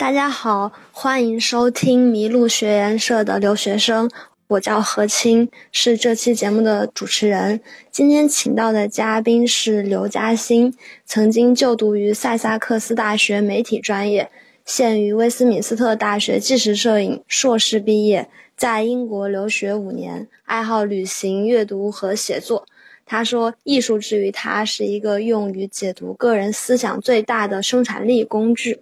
大家好，欢迎收听麋鹿学研社的留学生，我叫何青，是这期节目的主持人。今天请到的嘉宾是刘嘉欣，曾经就读于塞萨克斯大学媒体专业，现于威斯敏斯特大学纪实摄影硕士毕业，在英国留学五年，爱好旅行、阅读和写作。他说，艺术之于他是一个用于解读个人思想最大的生产力工具。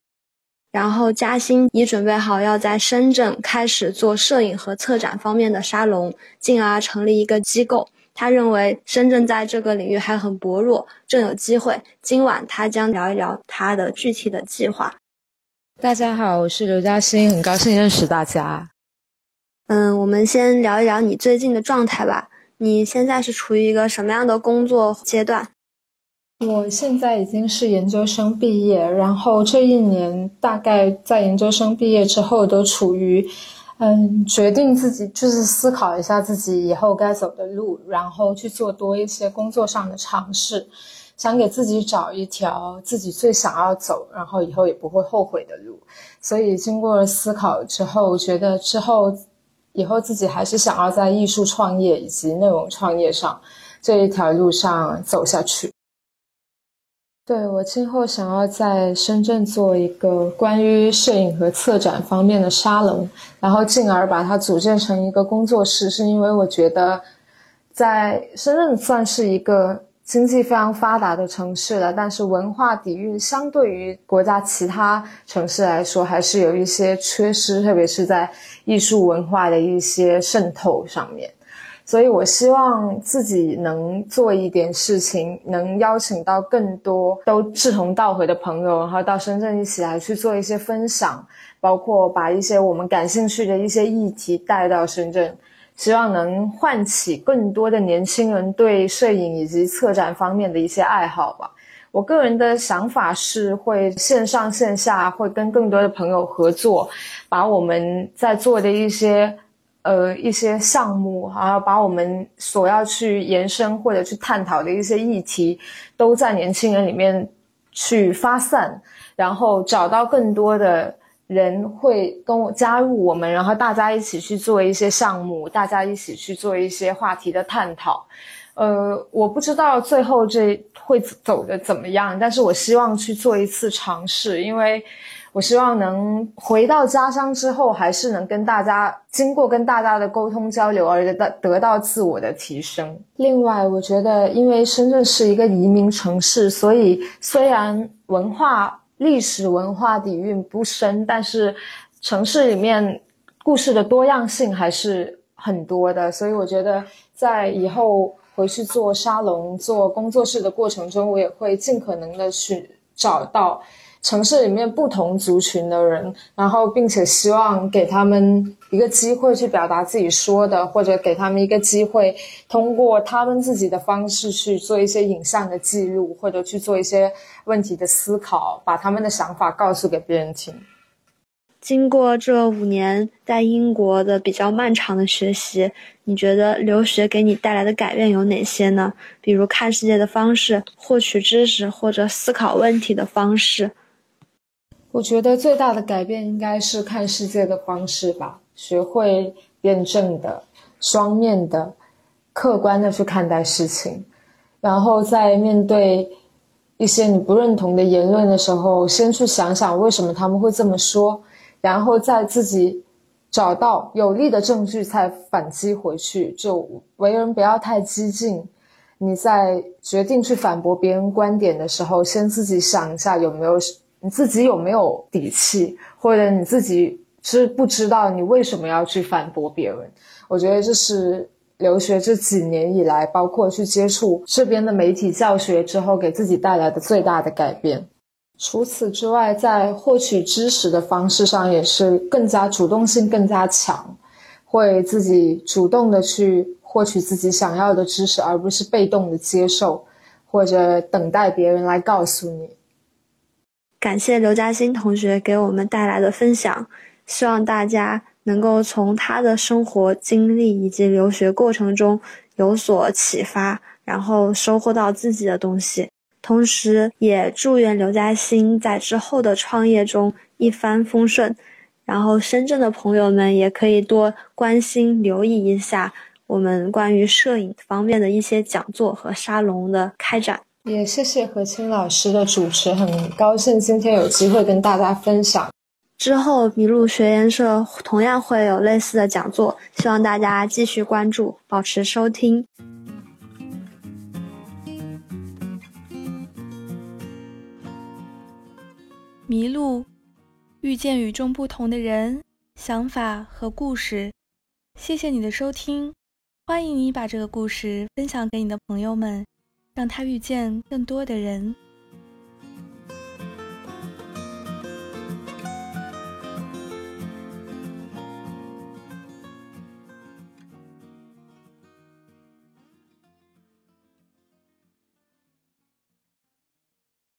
然后嘉兴已准备好要在深圳开始做摄影和策展方面的沙龙，进而成立一个机构。他认为深圳在这个领域还很薄弱，正有机会。今晚他将聊一聊他的具体的计划。大家好，我是刘嘉欣，很高兴认识大家。嗯，我们先聊一聊你最近的状态吧。你现在是处于一个什么样的工作阶段？我现在已经是研究生毕业，然后这一年大概在研究生毕业之后都处于，嗯，决定自己就是思考一下自己以后该走的路，然后去做多一些工作上的尝试，想给自己找一条自己最想要走，然后以后也不会后悔的路。所以经过思考之后，觉得之后以后自己还是想要在艺术创业以及内容创业上这一条路上走下去。对我今后想要在深圳做一个关于摄影和策展方面的沙龙，然后进而把它组建成一个工作室，是因为我觉得，在深圳算是一个经济非常发达的城市了，但是文化底蕴相对于国家其他城市来说，还是有一些缺失，特别是在艺术文化的一些渗透上面。所以，我希望自己能做一点事情，能邀请到更多都志同道合的朋友，然后到深圳一起来去做一些分享，包括把一些我们感兴趣的一些议题带到深圳，希望能唤起更多的年轻人对摄影以及策展方面的一些爱好吧。我个人的想法是，会线上线下会跟更多的朋友合作，把我们在做的一些。呃，一些项目，然后把我们所要去延伸或者去探讨的一些议题，都在年轻人里面去发散，然后找到更多的人会跟我加入我们，然后大家一起去做一些项目，大家一起去做一些话题的探讨。呃，我不知道最后这会走的怎么样，但是我希望去做一次尝试，因为。我希望能回到家乡之后，还是能跟大家经过跟大家的沟通交流而得到得到自我的提升。另外，我觉得因为深圳是一个移民城市，所以虽然文化历史文化底蕴不深，但是城市里面故事的多样性还是很多的。所以我觉得在以后回去做沙龙、做工作室的过程中，我也会尽可能的去找到。城市里面不同族群的人，然后并且希望给他们一个机会去表达自己说的，或者给他们一个机会，通过他们自己的方式去做一些影像的记录，或者去做一些问题的思考，把他们的想法告诉给别人听。经过这五年在英国的比较漫长的学习，你觉得留学给你带来的改变有哪些呢？比如看世界的方式、获取知识或者思考问题的方式。我觉得最大的改变应该是看世界的方式吧，学会辩证的、双面的、客观的去看待事情，然后在面对一些你不认同的言论的时候，先去想想为什么他们会这么说，然后在自己找到有力的证据才反击回去。就为人不要太激进，你在决定去反驳别人观点的时候，先自己想一下有没有。你自己有没有底气，或者你自己知不知道你为什么要去反驳别人？我觉得这是留学这几年以来，包括去接触这边的媒体教学之后，给自己带来的最大的改变。除此之外，在获取知识的方式上，也是更加主动性更加强，会自己主动的去获取自己想要的知识，而不是被动的接受，或者等待别人来告诉你。感谢刘嘉欣同学给我们带来的分享，希望大家能够从他的生活经历以及留学过程中有所启发，然后收获到自己的东西。同时，也祝愿刘嘉欣在之后的创业中一帆风顺。然后深圳的朋友们也可以多关心、留意一下我们关于摄影方面的一些讲座和沙龙的开展。也谢谢何清老师的主持，很高兴今天有机会跟大家分享。之后，麋鹿学研社同样会有类似的讲座，希望大家继续关注，保持收听。麋鹿。遇见与众不同的人、想法和故事。谢谢你的收听，欢迎你把这个故事分享给你的朋友们，让他遇见更多的人。